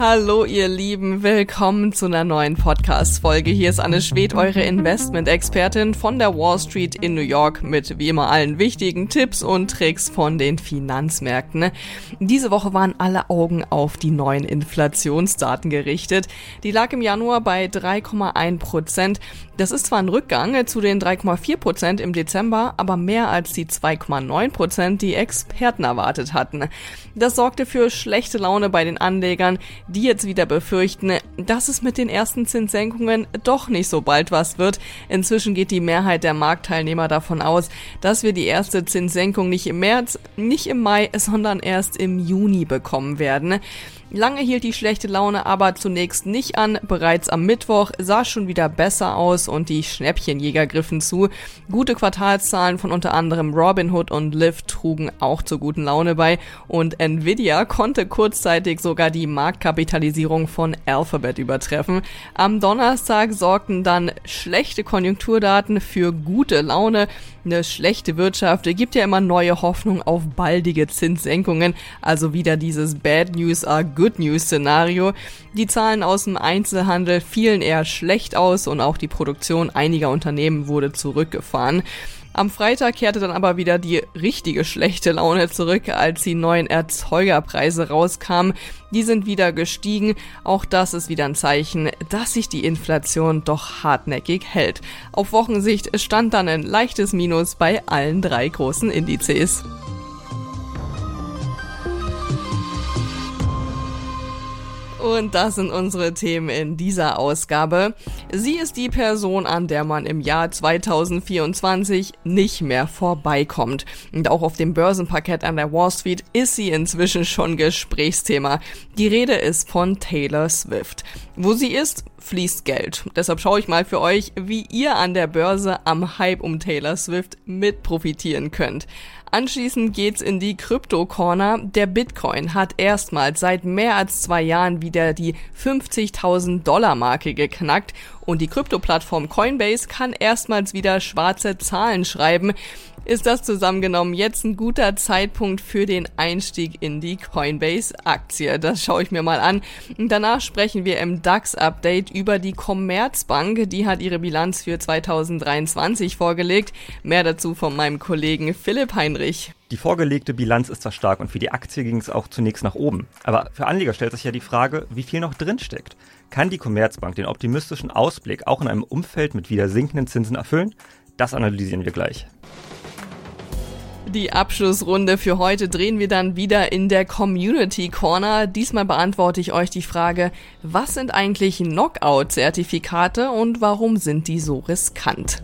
Hallo ihr Lieben, willkommen zu einer neuen Podcast-Folge. Hier ist Anne Schwed, eure Investment-Expertin von der Wall Street in New York mit wie immer allen wichtigen Tipps und Tricks von den Finanzmärkten. Diese Woche waren alle Augen auf die neuen Inflationsdaten gerichtet. Die lag im Januar bei 3,1 Prozent. Das ist zwar ein Rückgang zu den 3,4 Prozent im Dezember, aber mehr als die 2,9 Prozent, die Experten erwartet hatten. Das sorgte für schlechte Laune bei den Anlegern, die jetzt wieder befürchten, dass es mit den ersten Zinssenkungen doch nicht so bald was wird. Inzwischen geht die Mehrheit der Marktteilnehmer davon aus, dass wir die erste Zinssenkung nicht im März, nicht im Mai, sondern erst im Juni bekommen werden. Lange hielt die schlechte Laune aber zunächst nicht an. Bereits am Mittwoch sah schon wieder besser aus und die Schnäppchenjäger griffen zu. Gute Quartalszahlen von unter anderem Robinhood und Lyft trugen auch zur guten Laune bei und Nvidia konnte kurzzeitig sogar die Marktkapitalisierung von Alphabet übertreffen. Am Donnerstag sorgten dann schlechte Konjunkturdaten für gute Laune. Eine schlechte Wirtschaft gibt ja immer neue Hoffnung auf baldige Zinssenkungen, also wieder dieses Bad News are Good News Szenario. Die Zahlen aus dem Einzelhandel fielen eher schlecht aus und auch die Produktion einiger Unternehmen wurde zurückgefahren. Am Freitag kehrte dann aber wieder die richtige schlechte Laune zurück, als die neuen Erzeugerpreise rauskamen. Die sind wieder gestiegen. Auch das ist wieder ein Zeichen, dass sich die Inflation doch hartnäckig hält. Auf Wochensicht stand dann ein leichtes Minus bei allen drei großen Indizes. Und das sind unsere Themen in dieser Ausgabe. Sie ist die Person, an der man im Jahr 2024 nicht mehr vorbeikommt. Und auch auf dem Börsenparkett an der Wall Street ist sie inzwischen schon Gesprächsthema. Die Rede ist von Taylor Swift. Wo sie ist, fließt Geld. Deshalb schaue ich mal für euch, wie ihr an der Börse am Hype um Taylor Swift mit profitieren könnt. Anschließend geht's in die Crypto Corner. Der Bitcoin hat erstmals seit mehr als zwei Jahren wieder die 50.000 Dollar Marke geknackt und die Krypto-Plattform Coinbase kann erstmals wieder schwarze Zahlen schreiben ist das zusammengenommen jetzt ein guter Zeitpunkt für den Einstieg in die Coinbase-Aktie. Das schaue ich mir mal an. Danach sprechen wir im DAX-Update über die Commerzbank. Die hat ihre Bilanz für 2023 vorgelegt. Mehr dazu von meinem Kollegen Philipp Heinrich. Die vorgelegte Bilanz ist zwar stark und für die Aktie ging es auch zunächst nach oben. Aber für Anleger stellt sich ja die Frage, wie viel noch drinsteckt. Kann die Commerzbank den optimistischen Ausblick auch in einem Umfeld mit wieder sinkenden Zinsen erfüllen? Das analysieren wir gleich. Die Abschlussrunde für heute drehen wir dann wieder in der Community Corner. Diesmal beantworte ich euch die Frage, was sind eigentlich Knockout-Zertifikate und warum sind die so riskant?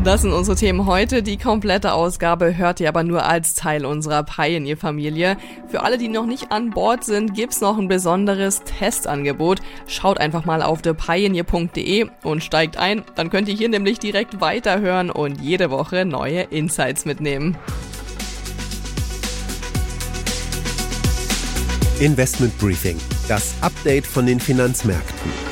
Das sind unsere Themen heute. Die komplette Ausgabe hört ihr aber nur als Teil unserer Pioneer-Familie. Für alle, die noch nicht an Bord sind, gibt's noch ein besonderes Testangebot. Schaut einfach mal auf thepioneer.de und steigt ein. Dann könnt ihr hier nämlich direkt weiterhören und jede Woche neue Insights mitnehmen. Investment Briefing, das Update von den Finanzmärkten.